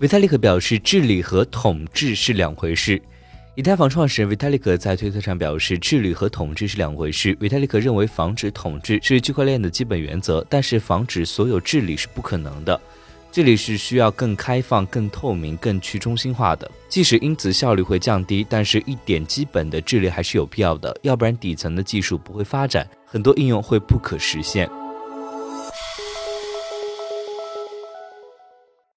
维泰利克表示治理和统治是两回事以太坊创始人维泰利克在推特上表示治理和统治是两回事。维泰利克认为防止统治是区块链的基本原则但是防止所有治理是不可能的。治理是需要更开放更透明更去中心化的。即使因此效率会降低但是一点基本的治理还是有必要的要不然底层的技术不会发展很多应用会不可实现。